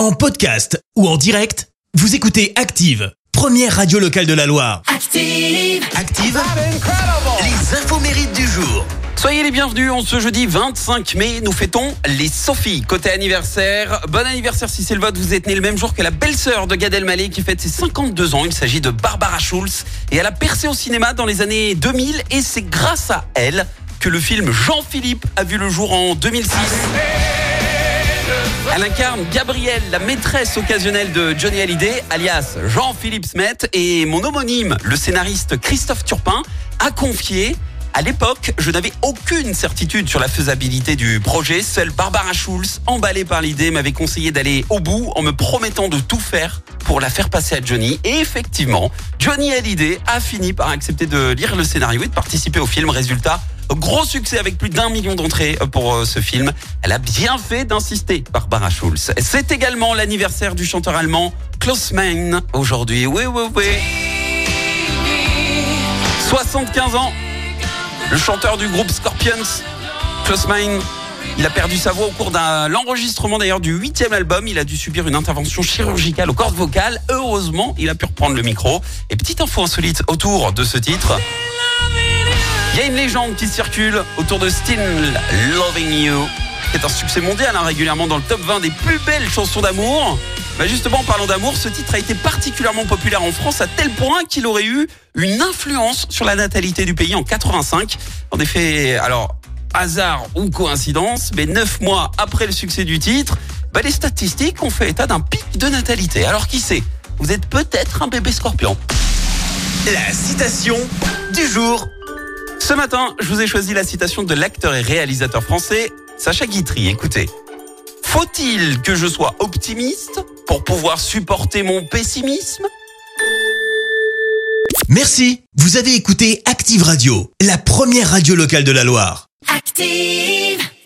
En podcast ou en direct, vous écoutez Active, première radio locale de la Loire. Active. Active, les infos mérites du jour. Soyez les bienvenus, on ce jeudi 25 mai, nous fêtons les Sophie. Côté anniversaire, bon anniversaire si c'est le vote, vous êtes né le même jour que la belle-sœur de Gad Elmaleh qui fête ses 52 ans. Il s'agit de Barbara Schulz et elle a percé au cinéma dans les années 2000 et c'est grâce à elle que le film Jean-Philippe a vu le jour en 2006. Elle incarne Gabrielle, la maîtresse occasionnelle de Johnny Hallyday, alias Jean-Philippe Smet, et mon homonyme, le scénariste Christophe Turpin, a confié à l'époque, je n'avais aucune certitude sur la faisabilité du projet. Seule Barbara Schulz, emballée par l'idée, m'avait conseillé d'aller au bout en me promettant de tout faire pour la faire passer à Johnny. Et effectivement, Johnny Hallyday a fini par accepter de lire le scénario et de participer au film. Résultat, gros succès avec plus d'un million d'entrées pour euh, ce film. Elle a bien fait d'insister, Barbara Schulz. C'est également l'anniversaire du chanteur allemand Klaus Meine aujourd'hui. Oui, oui, oui. 75 ans. Le chanteur du groupe Scorpions, Klaus Meine, il a perdu sa voix au cours d'un l'enregistrement d'ailleurs du huitième album. Il a dû subir une intervention chirurgicale aux cordes vocales. Heureusement, il a pu reprendre le micro. Et petite info insolite autour de ce titre. Il y a une légende qui circule autour de Still Loving You, qui est un succès mondial, hein, régulièrement dans le top 20 des plus belles chansons d'amour. Bah justement, en parlant d'amour, ce titre a été particulièrement populaire en France à tel point qu'il aurait eu une influence sur la natalité du pays en 85. En effet, alors, hasard ou coïncidence, mais neuf mois après le succès du titre, bah, les statistiques ont fait état d'un pic de natalité. Alors qui sait? Vous êtes peut-être un bébé scorpion. La citation du jour. Ce matin, je vous ai choisi la citation de l'acteur et réalisateur français Sacha Guitry. Écoutez. Faut-il que je sois optimiste pour pouvoir supporter mon pessimisme? Merci, vous avez écouté Active Radio, la première radio locale de la Loire. Active.